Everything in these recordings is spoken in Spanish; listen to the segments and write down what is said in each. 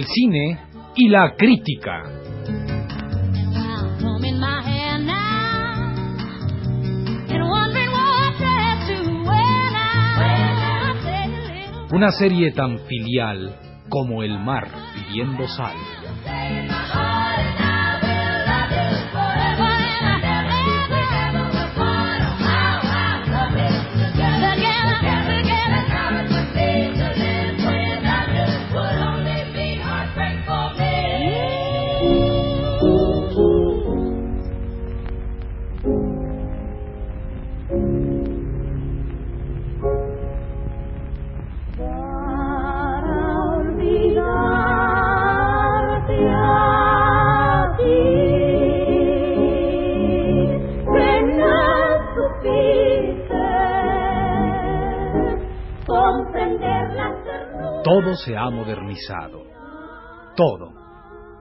el cine y la crítica. Una serie tan filial como el mar pidiendo sal. Modernizado. Todo.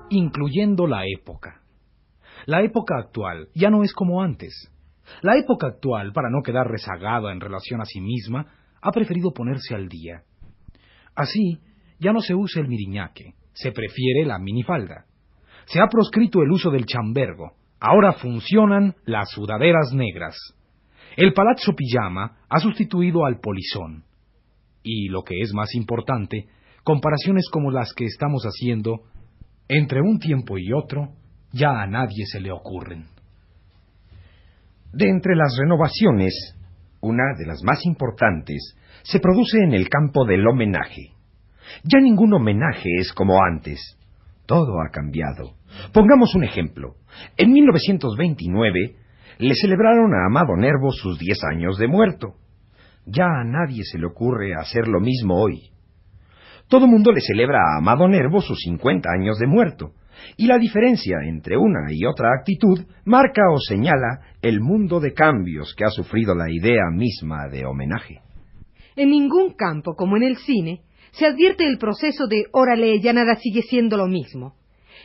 Incluyendo la época. La época actual ya no es como antes. La época actual, para no quedar rezagada en relación a sí misma, ha preferido ponerse al día. Así, ya no se usa el miriñaque, se prefiere la minifalda. Se ha proscrito el uso del chambergo, ahora funcionan las sudaderas negras. El palazzo pijama ha sustituido al polizón y, lo que es más importante, comparaciones como las que estamos haciendo, entre un tiempo y otro, ya a nadie se le ocurren. De entre las renovaciones, una de las más importantes se produce en el campo del homenaje. Ya ningún homenaje es como antes. Todo ha cambiado. Pongamos un ejemplo. En 1929 le celebraron a Amado Nervo sus diez años de muerto. Ya a nadie se le ocurre hacer lo mismo hoy. Todo mundo le celebra a Amado Nervo sus cincuenta años de muerto, y la diferencia entre una y otra actitud marca o señala el mundo de cambios que ha sufrido la idea misma de homenaje. En ningún campo, como en el cine, se advierte el proceso de órale, ya nada sigue siendo lo mismo.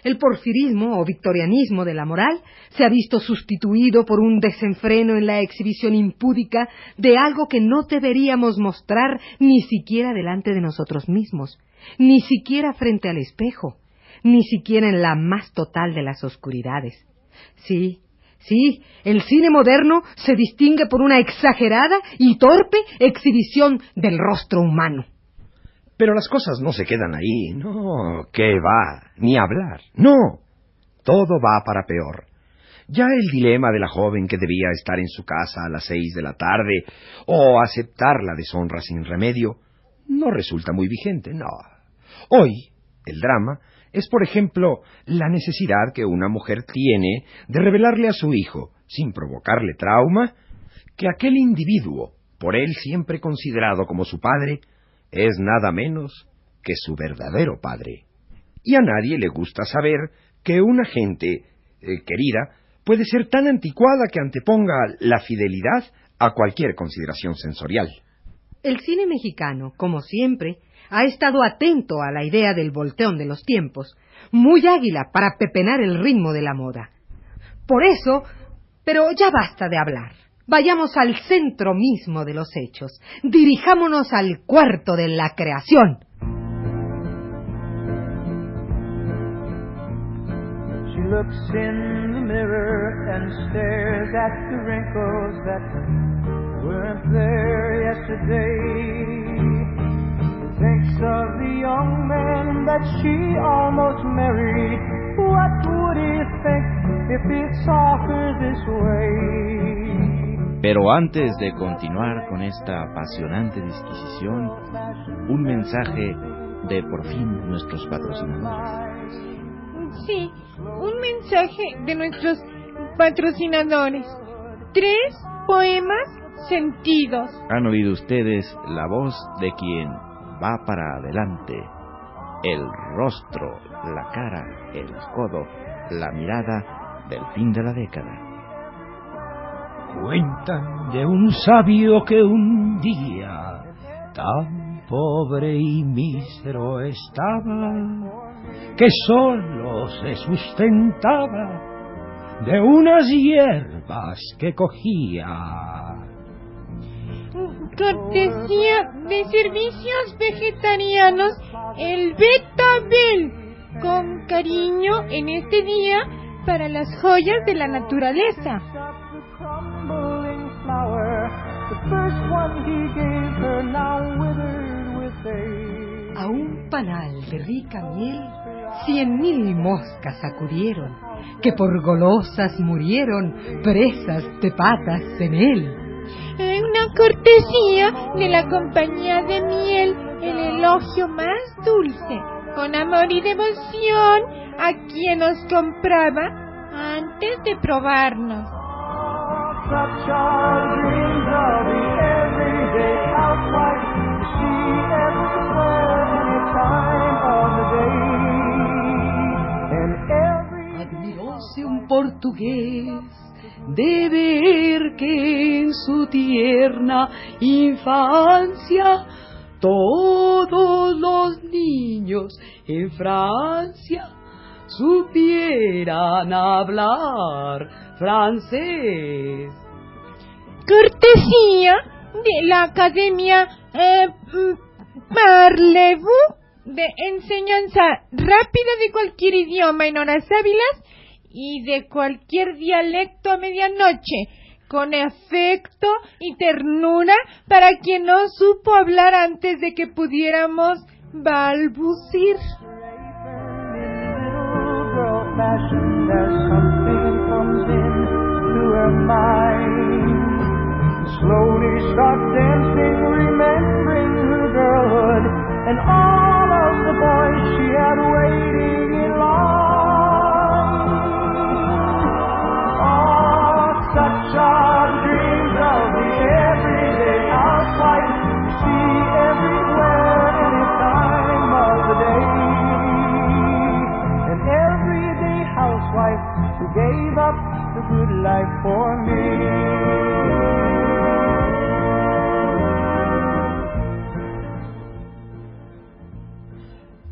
El porfirismo o victorianismo de la moral se ha visto sustituido por un desenfreno en la exhibición impúdica de algo que no deberíamos mostrar ni siquiera delante de nosotros mismos, ni siquiera frente al espejo, ni siquiera en la más total de las oscuridades. Sí, sí, el cine moderno se distingue por una exagerada y torpe exhibición del rostro humano. Pero las cosas no se quedan ahí. No, ¿qué va? Ni hablar. No. Todo va para peor. Ya el dilema de la joven que debía estar en su casa a las seis de la tarde o aceptar la deshonra sin remedio no resulta muy vigente, no. Hoy, el drama es, por ejemplo, la necesidad que una mujer tiene de revelarle a su hijo, sin provocarle trauma, que aquel individuo, por él siempre considerado como su padre, es nada menos que su verdadero padre. Y a nadie le gusta saber que una gente eh, querida puede ser tan anticuada que anteponga la fidelidad a cualquier consideración sensorial. El cine mexicano, como siempre, ha estado atento a la idea del volteón de los tiempos, muy águila para pepenar el ritmo de la moda. Por eso, pero ya basta de hablar. Vayamos al centro mismo de los hechos. Dirijámonos al cuarto de la creación. She looks in the mirror and stares at the wrinkles that weren't there yesterday. Thinks of the young man that she almost married. What would he think if he saw her this way? Pero antes de continuar con esta apasionante disquisición, un mensaje de por fin nuestros patrocinadores. Sí, un mensaje de nuestros patrocinadores. Tres poemas sentidos. Han oído ustedes la voz de quien va para adelante. El rostro, la cara, el codo, la mirada del fin de la década. Cuentan de un sabio que un día tan pobre y mísero estaba que solo se sustentaba de unas hierbas que cogía. cortesía de servicios vegetarianos, el Betabel, con cariño en este día para las joyas de la naturaleza. A un panal de rica miel, cien mil moscas acudieron, que por golosas murieron, presas de patas en él. En una cortesía de la compañía de miel, el elogio más dulce, con amor y devoción a quien nos compraba antes de probarnos. Admiróse un portugués de ver que en su tierna infancia todos los niños en Francia supieran hablar francés. Cortesía de la Academia eh, Parlez-vous de enseñanza rápida de cualquier idioma en horas hábiles y de cualquier dialecto a medianoche, con efecto y ternura para quien no supo hablar antes de que pudiéramos balbucir.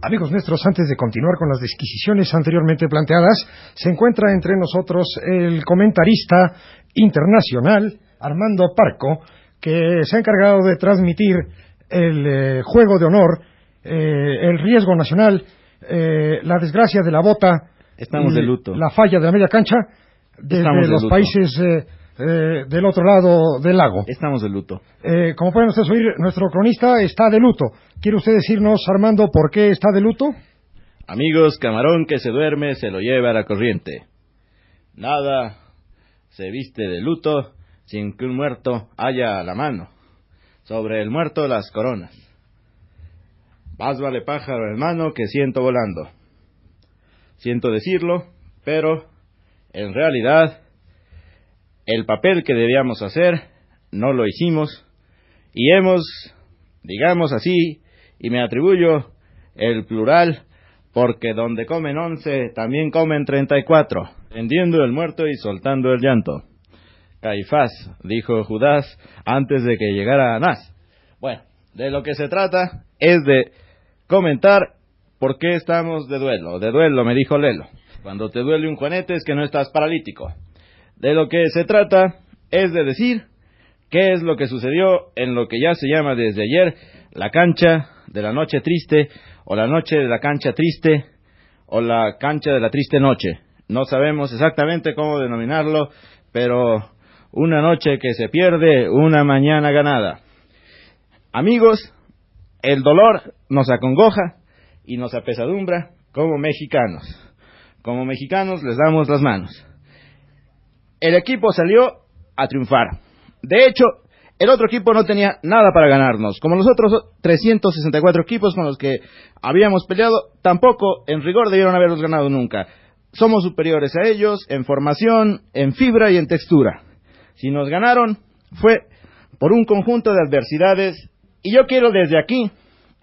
Amigos nuestros, antes de continuar con las disquisiciones anteriormente planteadas, se encuentra entre nosotros el comentarista internacional Armando Parco, que se ha encargado de transmitir el eh, juego de honor, eh, el riesgo nacional, eh, la desgracia de la bota, Estamos de luto. la falla de la media cancha desde Estamos de los luto. países eh, del otro lado del lago. Estamos de luto. Eh, como pueden ustedes oír, nuestro cronista está de luto. ¿Quiere usted decirnos, Armando, por qué está de luto? Amigos, camarón que se duerme se lo lleva a la corriente. Nada se viste de luto sin que un muerto haya a la mano. Sobre el muerto las coronas. Más vale pájaro en mano que ciento volando. Siento decirlo, pero en realidad el papel que debíamos hacer no lo hicimos y hemos, digamos así, y me atribuyo el plural, porque donde comen once, también comen treinta y cuatro, tendiendo el muerto y soltando el llanto. Caifás, dijo Judas antes de que llegara Anás. Bueno, de lo que se trata es de comentar por qué estamos de duelo. De duelo, me dijo Lelo. Cuando te duele un juanete es que no estás paralítico. De lo que se trata es de decir qué es lo que sucedió en lo que ya se llama desde ayer la cancha de la noche triste o la noche de la cancha triste o la cancha de la triste noche. No sabemos exactamente cómo denominarlo, pero una noche que se pierde, una mañana ganada. Amigos, el dolor nos acongoja y nos apesadumbra como mexicanos. Como mexicanos les damos las manos. El equipo salió a triunfar. De hecho, el otro equipo no tenía nada para ganarnos. Como los otros 364 equipos con los que habíamos peleado, tampoco en rigor debieron haberlos ganado nunca. Somos superiores a ellos en formación, en fibra y en textura. Si nos ganaron, fue por un conjunto de adversidades y yo quiero desde aquí,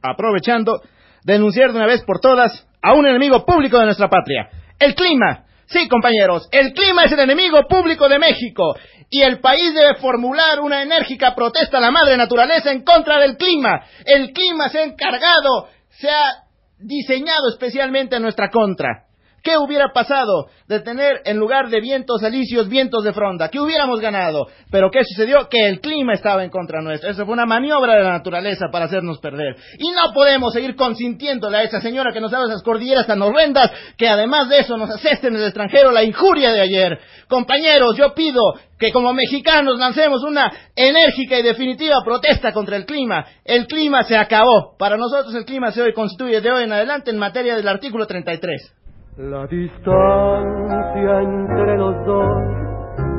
aprovechando, denunciar de una vez por todas a un enemigo público de nuestra patria, el clima. Sí, compañeros, el clima es el enemigo público de México y el país debe formular una enérgica protesta a la madre naturaleza en contra del clima. El clima se ha encargado, se ha diseñado especialmente en nuestra contra. ¿Qué hubiera pasado de tener en lugar de vientos alisios vientos de fronda? ¿Qué hubiéramos ganado? Pero ¿qué sucedió? Que el clima estaba en contra nuestra. Eso fue una maniobra de la naturaleza para hacernos perder. Y no podemos seguir consintiéndole a esa señora que nos da esas cordilleras tan horrendas que además de eso nos aseste en el extranjero la injuria de ayer. Compañeros, yo pido que como mexicanos lancemos una enérgica y definitiva protesta contra el clima. El clima se acabó. Para nosotros el clima se hoy constituye de hoy en adelante en materia del artículo 33. La distancia entre los dos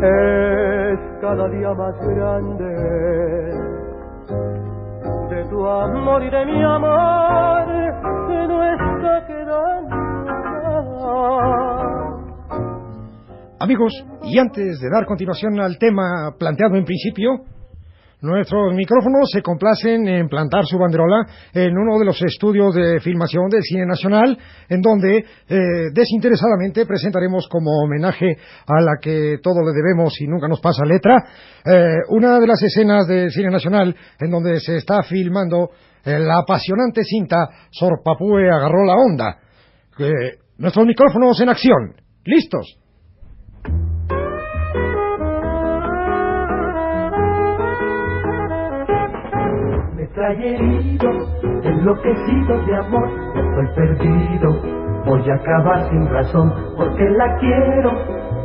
es cada día más grande. De tu amor y de mi amor se no está. Amigos, y antes de dar continuación al tema planteado en principio, nuestros micrófonos se complacen en plantar su banderola en uno de los estudios de filmación del Cine Nacional, en donde eh, desinteresadamente presentaremos como homenaje a la que todo le debemos y nunca nos pasa letra, eh, una de las escenas del Cine Nacional en donde se está filmando eh, la apasionante cinta Sor Papúe agarró la onda. Eh, nuestros micrófonos en acción. ¿Listos? Herido, enloquecido de amor, estoy perdido. Voy a acabar sin razón, porque la quiero,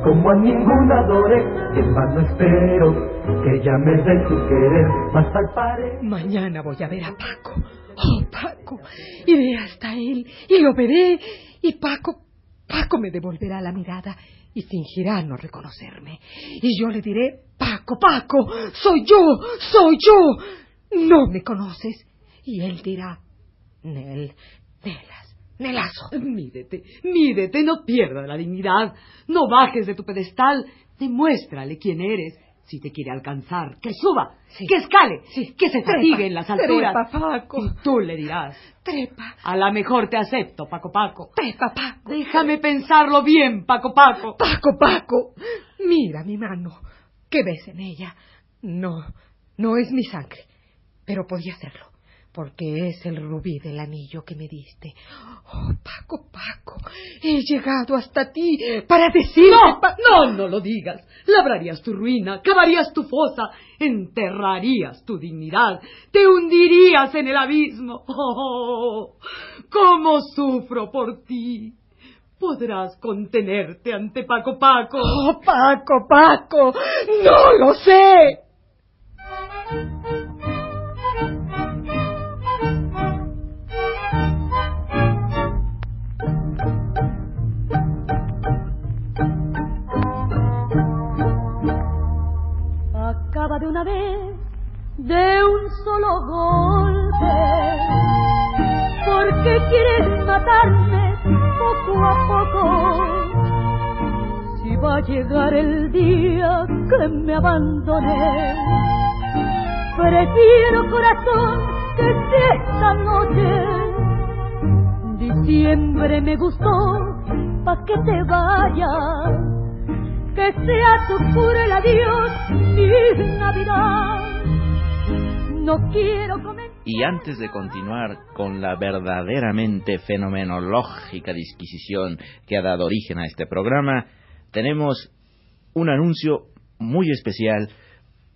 como a ninguna adoré, en vano espero que ella me dé su querer, más al parecer. Mañana voy a ver a Paco. Oh, Paco. Iré hasta él y lo veré. Y Paco, Paco me devolverá la mirada y fingirá no reconocerme. Y yo le diré, Paco, Paco, soy yo, soy yo. No me conoces. Y él dirá, Nel, Nelas, Nelazo. Mídete, mídete, no pierdas la dignidad. No bajes de tu pedestal. Demuéstrale quién eres. Si te quiere alcanzar, que suba, Sí. que escale, Sí. que se fatigue en las alturas. trepa, Paco. Y tú le dirás, Trepa, a la mejor te acepto, Paco Paco. trepa, Paco. Déjame pensarlo bien, Paco Paco. Paco, Paco. Mira mi mano. ¿Qué ves en ella? No, no es mi sangre. Pero podía serlo. Porque es el rubí del anillo que me diste. Oh, Paco, Paco. He llegado hasta ti para decirte... No, no, no lo digas. Labrarías tu ruina, cavarías tu fosa, enterrarías tu dignidad, te hundirías en el abismo. Oh, cómo sufro por ti. Podrás contenerte ante Paco Paco. Oh, Paco, Paco. No lo sé. De un solo golpe. ¿Por qué quieres matarme poco a poco? Si va a llegar el día que me abandoné, prefiero corazón que sea esta noche. Diciembre me gustó, pa' que te vayas que sea tu puro el adiós mi Navidad. No quiero. Y antes de continuar con la verdaderamente fenomenológica disquisición que ha dado origen a este programa, tenemos un anuncio muy especial,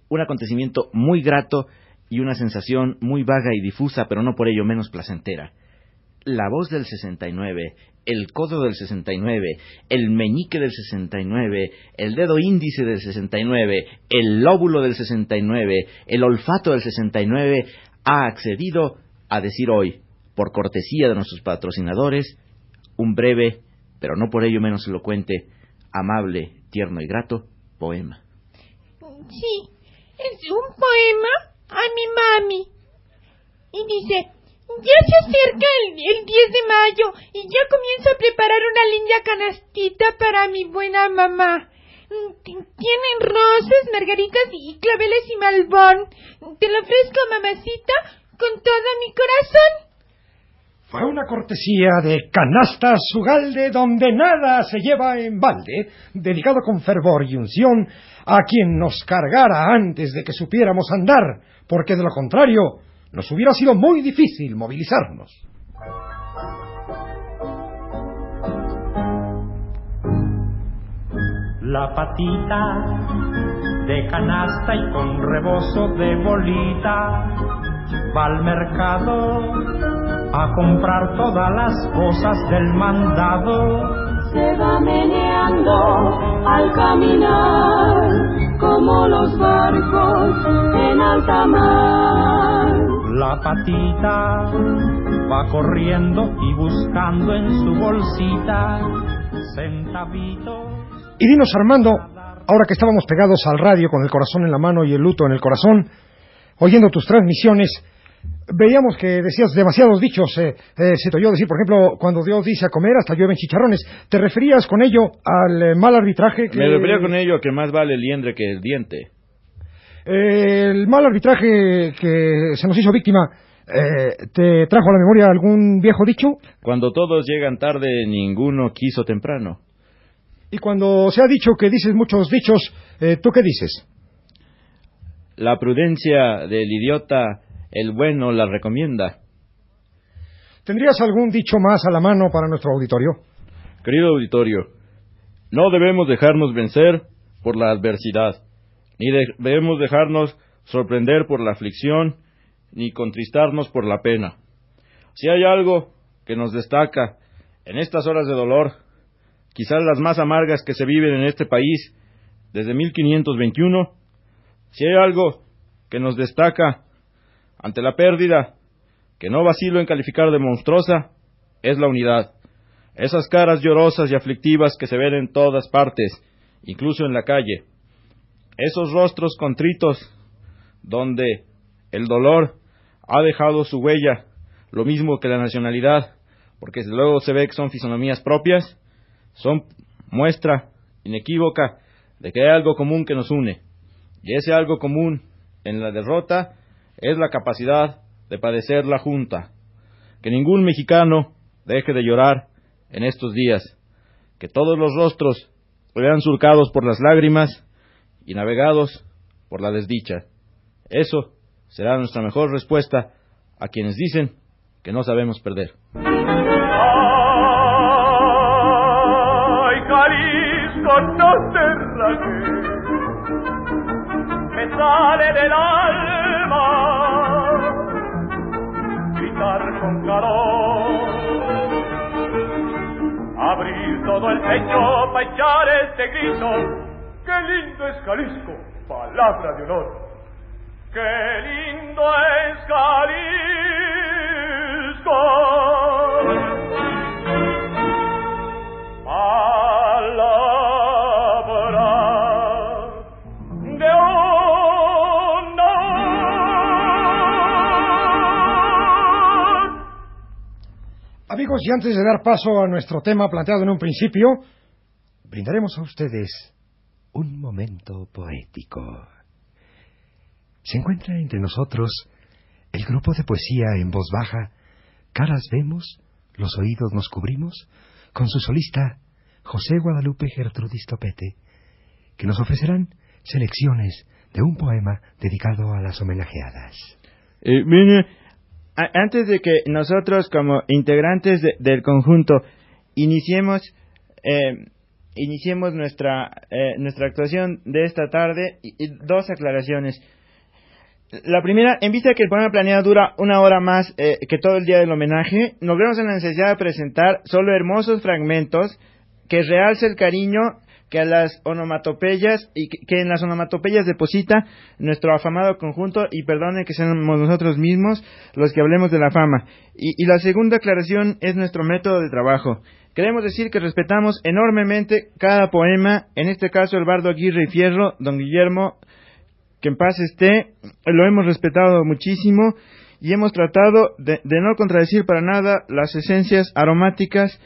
un acontecimiento muy grato y una sensación muy vaga y difusa, pero no por ello menos placentera. La voz del 69, el codo del 69, el meñique del 69, el dedo índice del 69, el lóbulo del 69, el olfato del 69, ha accedido a decir hoy, por cortesía de nuestros patrocinadores, un breve, pero no por ello menos elocuente, amable, tierno y grato poema. Sí, es un poema a mi mami. Y dice, ya se acerca el, el 10 de mayo y ya comienzo a preparar una linda canastita para mi buena mamá. Mm, Tienen rosas, margaritas y claveles y malbón. Te lo ofrezco, mamacita, con todo mi corazón. Fue una cortesía de Canastas Ugalde donde nada se lleva en balde, dedicado con fervor y unción a quien nos cargara antes de que supiéramos andar, porque de lo contrario nos hubiera sido muy difícil movilizarnos. La patita de canasta y con rebozo de bolita va al mercado a comprar todas las cosas del mandado. Se va meneando al caminar como los barcos en alta mar. La patita va corriendo y buscando en su bolsita centavitos. Y dinos, Armando, ahora que estábamos pegados al radio con el corazón en la mano y el luto en el corazón, oyendo tus transmisiones, veíamos que decías demasiados dichos. Eh, eh, se te oyó decir, por ejemplo, cuando Dios dice a comer, hasta llueven chicharrones. ¿Te referías con ello al eh, mal arbitraje que... Me refería con ello a que más vale el liendre que el diente. Eh, el mal arbitraje que se nos hizo víctima, eh, ¿te trajo a la memoria algún viejo dicho? Cuando todos llegan tarde, ninguno quiso temprano. Y cuando se ha dicho que dices muchos dichos, eh, ¿tú qué dices? La prudencia del idiota, el bueno la recomienda. ¿Tendrías algún dicho más a la mano para nuestro auditorio? Querido auditorio, no debemos dejarnos vencer por la adversidad, ni de- debemos dejarnos sorprender por la aflicción, ni contristarnos por la pena. Si hay algo que nos destaca en estas horas de dolor, quizás las más amargas que se viven en este país desde 1521, si hay algo que nos destaca ante la pérdida, que no vacilo en calificar de monstruosa, es la unidad. Esas caras llorosas y aflictivas que se ven en todas partes, incluso en la calle. Esos rostros contritos donde el dolor ha dejado su huella, lo mismo que la nacionalidad, porque luego se ve que son fisonomías propias, son muestra inequívoca de que hay algo común que nos une. Y ese algo común en la derrota es la capacidad de padecer la junta. Que ningún mexicano deje de llorar en estos días. Que todos los rostros vean surcados por las lágrimas y navegados por la desdicha. Eso será nuestra mejor respuesta a quienes dicen que no sabemos perder. Ay, Jalisco, no te me sale del alma gritar con calor, abrir todo el pecho para echar este grito. Lindo es Jalisco, palabra de honor. Qué lindo es Jalisco. Palabra de honor. Amigos, y antes de dar paso a nuestro tema planteado en un principio, brindaremos a ustedes un momento poético. Se encuentra entre nosotros el grupo de poesía en voz baja, Caras vemos, los oídos nos cubrimos, con su solista José Guadalupe Gertrudis Topete, que nos ofrecerán selecciones de un poema dedicado a las homenajeadas. Eh, mire, antes de que nosotros como integrantes de- del conjunto iniciemos eh, iniciemos nuestra eh, nuestra actuación de esta tarde y- dos aclaraciones. La primera, en vista de que el poema planeado dura una hora más eh, que todo el día del homenaje, nos vemos en la necesidad de presentar solo hermosos fragmentos que realce el cariño que a las onomatopeyas y que, que en las onomatopeyas deposita nuestro afamado conjunto y perdone que seamos nosotros mismos los que hablemos de la fama. Y, y la segunda aclaración es nuestro método de trabajo. Queremos decir que respetamos enormemente cada poema, en este caso el bardo Aguirre y Fierro, don Guillermo, que en paz esté, lo hemos respetado muchísimo y hemos tratado de, no contradecir para nada las esencias aromáticas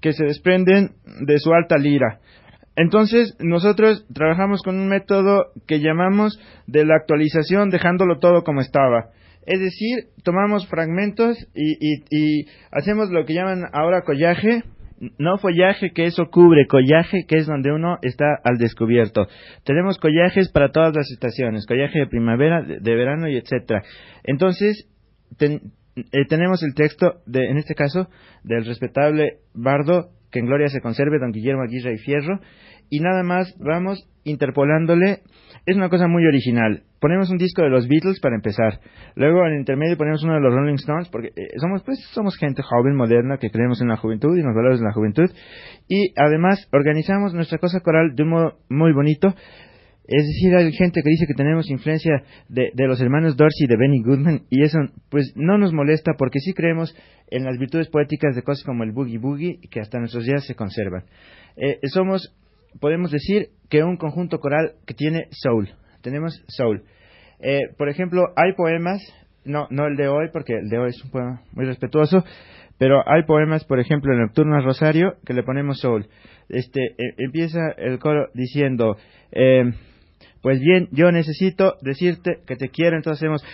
que se desprenden de su alta lira. Entonces, nosotros trabajamos con un método que llamamos de la actualización, dejándolo todo como estaba. Es decir, tomamos fragmentos y- y hacemos lo que llaman ahora collaje, no follaje que eso cubre, collaje que es donde uno está al descubierto. Tenemos collajes para todas las estaciones, collaje de primavera, de, verano y etcétera. Entonces, eh, tenemos el texto, de, en este caso, del respetable bardo, que en gloria se conserve, don Guillermo Aguirre y Fierro, y nada más vamos interpolándole. Es una cosa muy original. Ponemos un disco de los Beatles para empezar. Luego en el intermedio ponemos uno de los Rolling Stones porque eh, somos pues somos gente joven, moderna que creemos en la juventud y en los valores de la juventud y además organizamos nuestra cosa coral de un modo muy bonito. Es decir, hay gente que dice que tenemos influencia de, de los hermanos Dorsey y de Benny Goodman y eso pues no nos molesta porque sí creemos en las virtudes poéticas de cosas como el boogie boogie que hasta nuestros días se conservan. Eh, somos, podemos decir, que un conjunto coral que tiene soul. Tenemos soul. Eh, por ejemplo, hay poemas, no, no el de hoy, porque el de hoy es un poema muy respetuoso, pero hay poemas, por ejemplo, en Nocturno Rosario, que le ponemos soul. Este, eh, empieza el coro diciendo, eh, pues bien, yo necesito decirte que te quiero, entonces hacemos,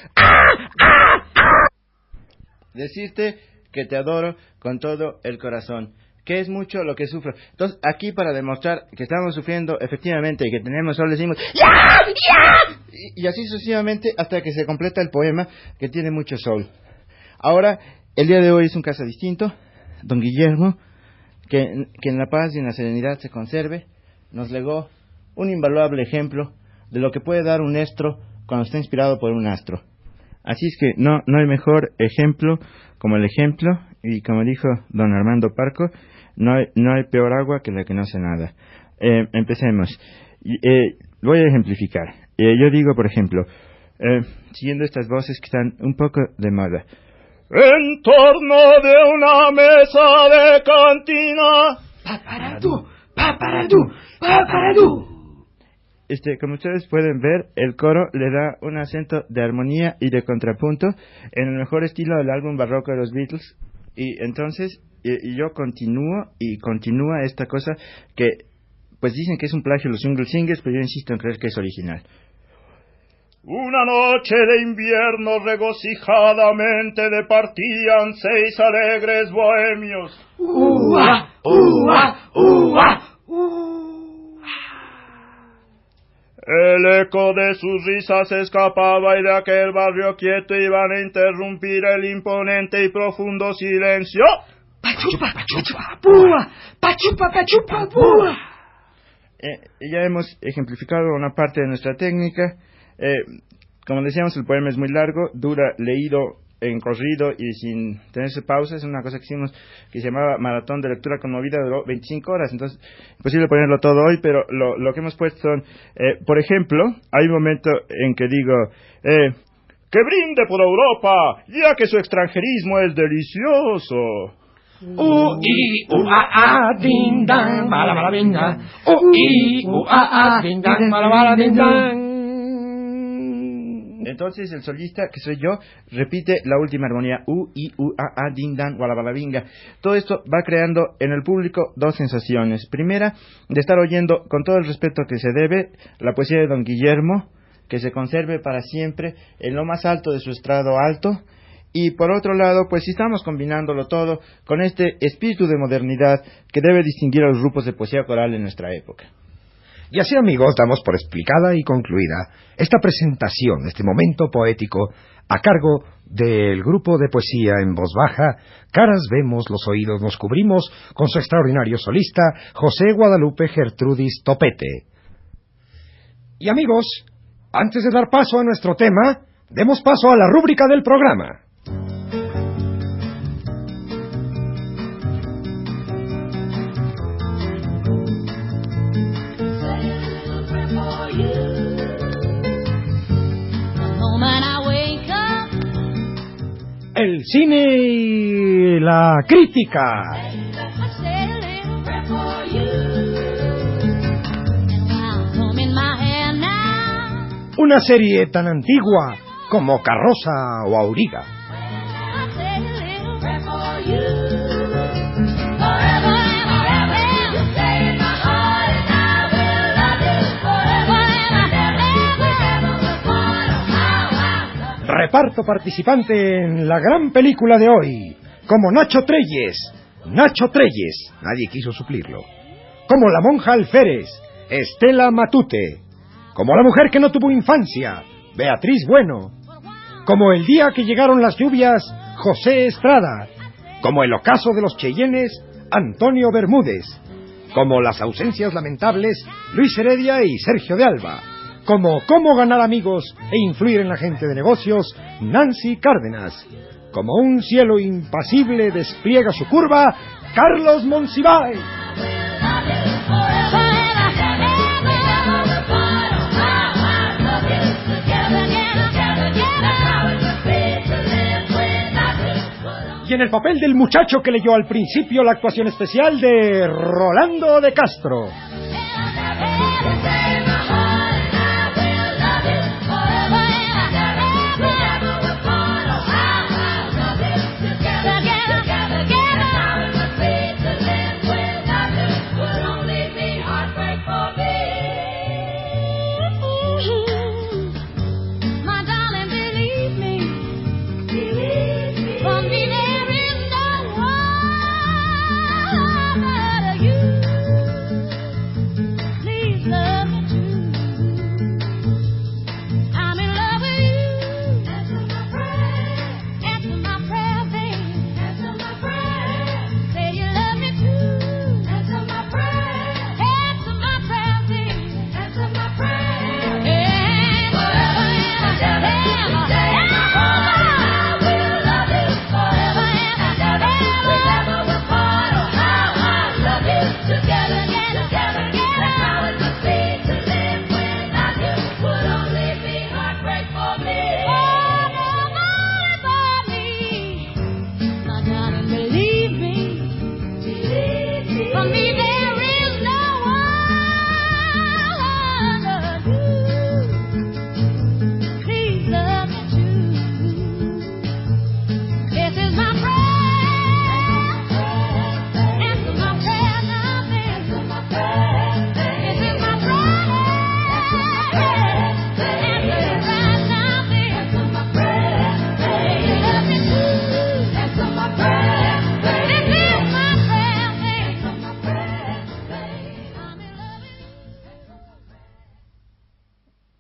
decirte que te adoro con todo el corazón que es mucho lo que sufro. Entonces, aquí para demostrar que estamos sufriendo efectivamente y que tenemos sol, decimos ¡Ya! ¡Ya! Y, y así sucesivamente hasta que se completa el poema que tiene mucho sol. Ahora, el día de hoy es un caso distinto. Don Guillermo, que, que en la paz y en la serenidad se conserve, nos legó un invaluable ejemplo de lo que puede dar un estro cuando está inspirado por un astro. Así es que no, no hay mejor ejemplo como el ejemplo, y como dijo don Armando Parco, no hay, no hay peor agua que la que no hace nada. Eh, empecemos. Eh, voy a ejemplificar. Eh, yo digo, por ejemplo, siguiendo estas voces que están un poco de moda. En torno de una mesa de cantina. Paparadú, paparadú, paparadú. Este, como ustedes pueden ver, el coro le da un acento de armonía y de contrapunto en el mejor estilo del álbum barroco de los Beatles. Y entonces y, y yo continúo y continúa esta cosa que pues dicen que es un plagio de los single singles, pero yo insisto en creer que es original. Una noche de invierno regocijadamente departían seis alegres bohemios. ¡Ua! ¡Ua! ¡Ua! El eco de sus risas escapaba y de aquel barrio quieto iban a interrumpir el imponente y profundo silencio. ¡Pachupa, pachupa, púa! ¡Pachupa, pachupa, púa! Eh, ya hemos ejemplificado una parte de nuestra técnica. Eh, como decíamos, el poema es muy largo, dura leído en corrido y sin tenerse pausas. Es una cosa que hicimos que se llamaba Maratón de Lectura Conmovida, duró 25 horas. Entonces, imposible ponerlo todo hoy, pero lo, lo que hemos puesto son, eh, por ejemplo, hay un momento en que digo, eh, Que brinde por Europa, ya que su extranjerismo es delicioso. U i a a ding dang ding dang. A a ding dang. Entonces el solista, que soy yo, repite la última armonía U, I, U, A, A, Din, Dan, Gualabalabinga. Todo esto va creando en el público dos sensaciones. Primera, de estar oyendo con todo el respeto que se debe la poesía de don Guillermo, que se conserve para siempre en lo más alto de su estrado alto. Y por otro lado, pues si estamos combinándolo todo con este espíritu de modernidad que debe distinguir a los grupos de poesía coral en nuestra época. Y así, amigos, damos por explicada y concluida esta presentación, este momento poético, a cargo del grupo de poesía en voz baja, Caras vemos, los oídos nos cubrimos, con su extraordinario solista, José Guadalupe Gertrudis Topete. Y amigos, antes de dar paso a nuestro tema, demos paso a la rúbrica del programa. El cine y la crítica. Una serie tan antigua como Carroza o Auriga. Reparto participante en la gran película de hoy, como Nacho Treyes. Nacho Treyes, nadie quiso suplirlo. Como la monja Alférez, Estela Matute. Como la mujer que no tuvo infancia, Beatriz Bueno. Como el día que llegaron las lluvias, José Estrada. Como el ocaso de los Cheyennes, Antonio Bermúdez. como Las ausencias lamentables, Luis Heredia y Sergio de Alba, como Cómo ganar amigos e influir en la gente de negocios, Nancy Cárdenas, como un cielo impasible despliega su curva, Carlos Monsiváis. Y en el papel del muchacho que leyó al principio la actuación especial de Rolando de Castro.